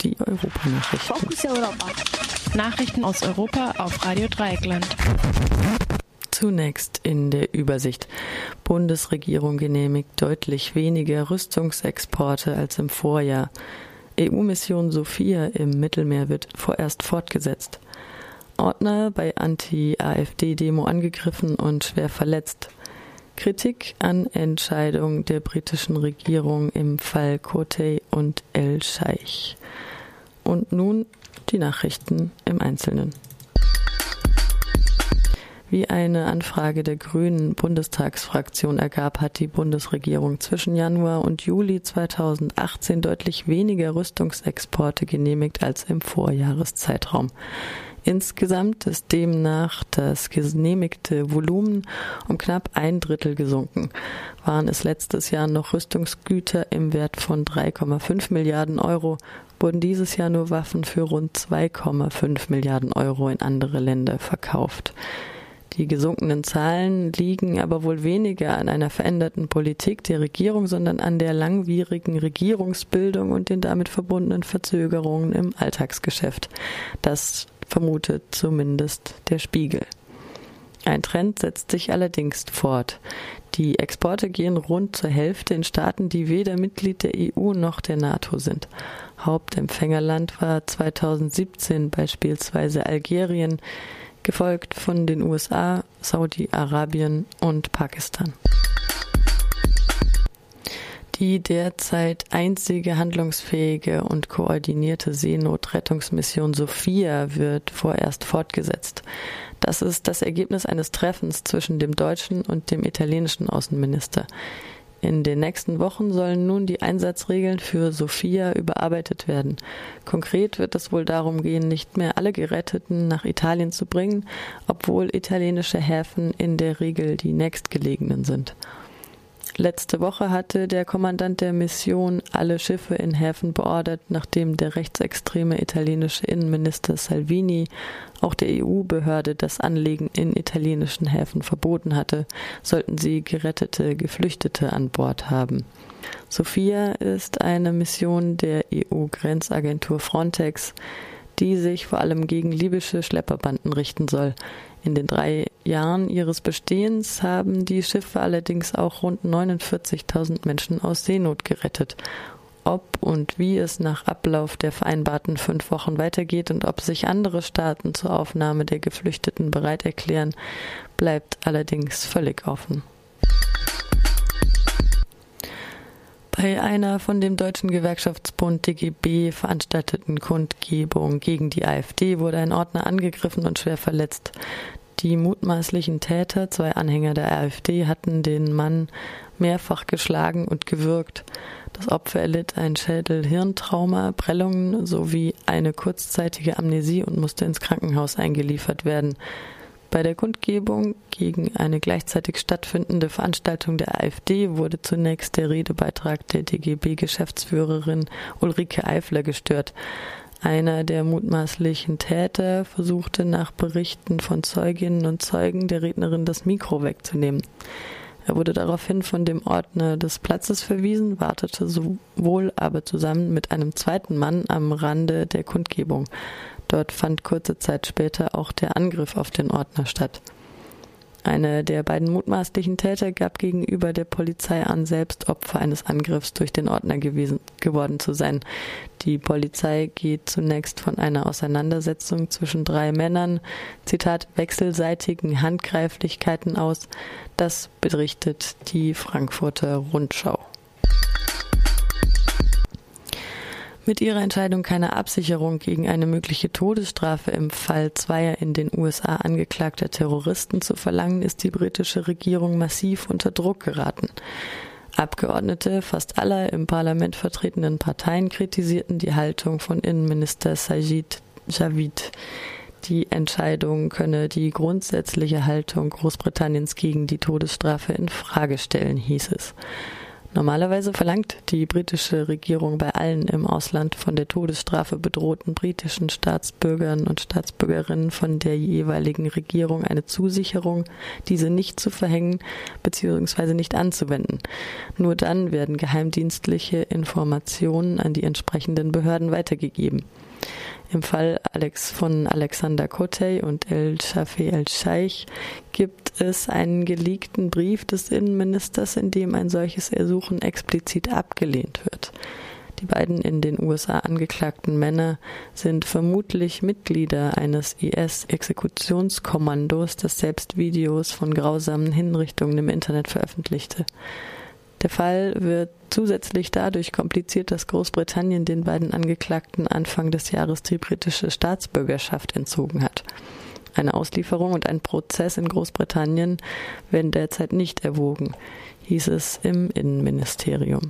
Die Europanachrichten. Fokus Europa. Nachrichten aus Europa auf Radio Dreieckland. Zunächst in der Übersicht. Bundesregierung genehmigt deutlich weniger Rüstungsexporte als im Vorjahr. EU-Mission Sophia im Mittelmeer wird vorerst fortgesetzt. Ordner bei Anti-AfD-Demo angegriffen und schwer verletzt. Kritik an Entscheidung der britischen Regierung im Fall Kotey und El Scheich. Und nun die Nachrichten im Einzelnen. Wie eine Anfrage der Grünen Bundestagsfraktion ergab, hat die Bundesregierung zwischen Januar und Juli 2018 deutlich weniger Rüstungsexporte genehmigt als im Vorjahreszeitraum. Insgesamt ist demnach das genehmigte Volumen um knapp ein Drittel gesunken. Waren es letztes Jahr noch Rüstungsgüter im Wert von 3,5 Milliarden Euro, wurden dieses Jahr nur Waffen für rund 2,5 Milliarden Euro in andere Länder verkauft. Die gesunkenen Zahlen liegen aber wohl weniger an einer veränderten Politik der Regierung, sondern an der langwierigen Regierungsbildung und den damit verbundenen Verzögerungen im Alltagsgeschäft. Das vermutet zumindest der Spiegel. Ein Trend setzt sich allerdings fort. Die Exporte gehen rund zur Hälfte in Staaten, die weder Mitglied der EU noch der NATO sind. Hauptempfängerland war 2017 beispielsweise Algerien, gefolgt von den USA, Saudi-Arabien und Pakistan. Die derzeit einzige handlungsfähige und koordinierte Seenotrettungsmission Sophia wird vorerst fortgesetzt. Das ist das Ergebnis eines Treffens zwischen dem deutschen und dem italienischen Außenminister. In den nächsten Wochen sollen nun die Einsatzregeln für Sophia überarbeitet werden. Konkret wird es wohl darum gehen, nicht mehr alle Geretteten nach Italien zu bringen, obwohl italienische Häfen in der Regel die nächstgelegenen sind. Letzte Woche hatte der Kommandant der Mission alle Schiffe in Häfen beordert, nachdem der rechtsextreme italienische Innenminister Salvini auch der EU-Behörde das Anlegen in italienischen Häfen verboten hatte, sollten sie gerettete Geflüchtete an Bord haben. Sophia ist eine Mission der EU-Grenzagentur Frontex, die sich vor allem gegen libysche Schlepperbanden richten soll. In den drei Jahren ihres Bestehens haben die Schiffe allerdings auch rund 49.000 Menschen aus Seenot gerettet. Ob und wie es nach Ablauf der vereinbarten fünf Wochen weitergeht und ob sich andere Staaten zur Aufnahme der Geflüchteten bereit erklären, bleibt allerdings völlig offen. Bei einer von dem deutschen Gewerkschaftsbund DGB veranstalteten Kundgebung gegen die AfD wurde ein Ordner angegriffen und schwer verletzt. Die mutmaßlichen Täter, zwei Anhänger der AfD, hatten den Mann mehrfach geschlagen und gewürgt. Das Opfer erlitt ein Schädel-Hirntrauma, Prellungen sowie eine kurzzeitige Amnesie und musste ins Krankenhaus eingeliefert werden. Bei der Kundgebung gegen eine gleichzeitig stattfindende Veranstaltung der AfD wurde zunächst der Redebeitrag der DGB-Geschäftsführerin Ulrike Eifler gestört. Einer der mutmaßlichen Täter versuchte nach Berichten von Zeuginnen und Zeugen der Rednerin das Mikro wegzunehmen. Er wurde daraufhin von dem Ordner des Platzes verwiesen, wartete sowohl aber zusammen mit einem zweiten Mann am Rande der Kundgebung. Dort fand kurze Zeit später auch der Angriff auf den Ordner statt. Einer der beiden mutmaßlichen Täter gab gegenüber der Polizei an, selbst Opfer eines Angriffs durch den Ordner gewesen, geworden zu sein. Die Polizei geht zunächst von einer Auseinandersetzung zwischen drei Männern, Zitat, wechselseitigen Handgreiflichkeiten aus. Das berichtet die Frankfurter Rundschau. Mit ihrer Entscheidung, keine Absicherung gegen eine mögliche Todesstrafe im Fall zweier in den USA angeklagter Terroristen zu verlangen, ist die britische Regierung massiv unter Druck geraten. Abgeordnete fast aller im Parlament vertretenen Parteien kritisierten die Haltung von Innenminister Sajid Javid. Die Entscheidung könne die grundsätzliche Haltung Großbritanniens gegen die Todesstrafe in Frage stellen, hieß es. Normalerweise verlangt die britische Regierung bei allen im Ausland von der Todesstrafe bedrohten britischen Staatsbürgern und Staatsbürgerinnen von der jeweiligen Regierung eine Zusicherung, diese nicht zu verhängen bzw. nicht anzuwenden. Nur dann werden geheimdienstliche Informationen an die entsprechenden Behörden weitergegeben. Im Fall Alex von Alexander Kotey und El Shafi El-Scheich gibt es einen geleakten Brief des Innenministers, in dem ein solches Ersuchen explizit abgelehnt wird. Die beiden in den USA angeklagten Männer sind vermutlich Mitglieder eines IS-Exekutionskommandos, das selbst Videos von grausamen Hinrichtungen im Internet veröffentlichte. Der Fall wird zusätzlich dadurch kompliziert, dass Großbritannien den beiden Angeklagten Anfang des Jahres die britische Staatsbürgerschaft entzogen hat. Eine Auslieferung und ein Prozess in Großbritannien werden derzeit nicht erwogen, hieß es im Innenministerium.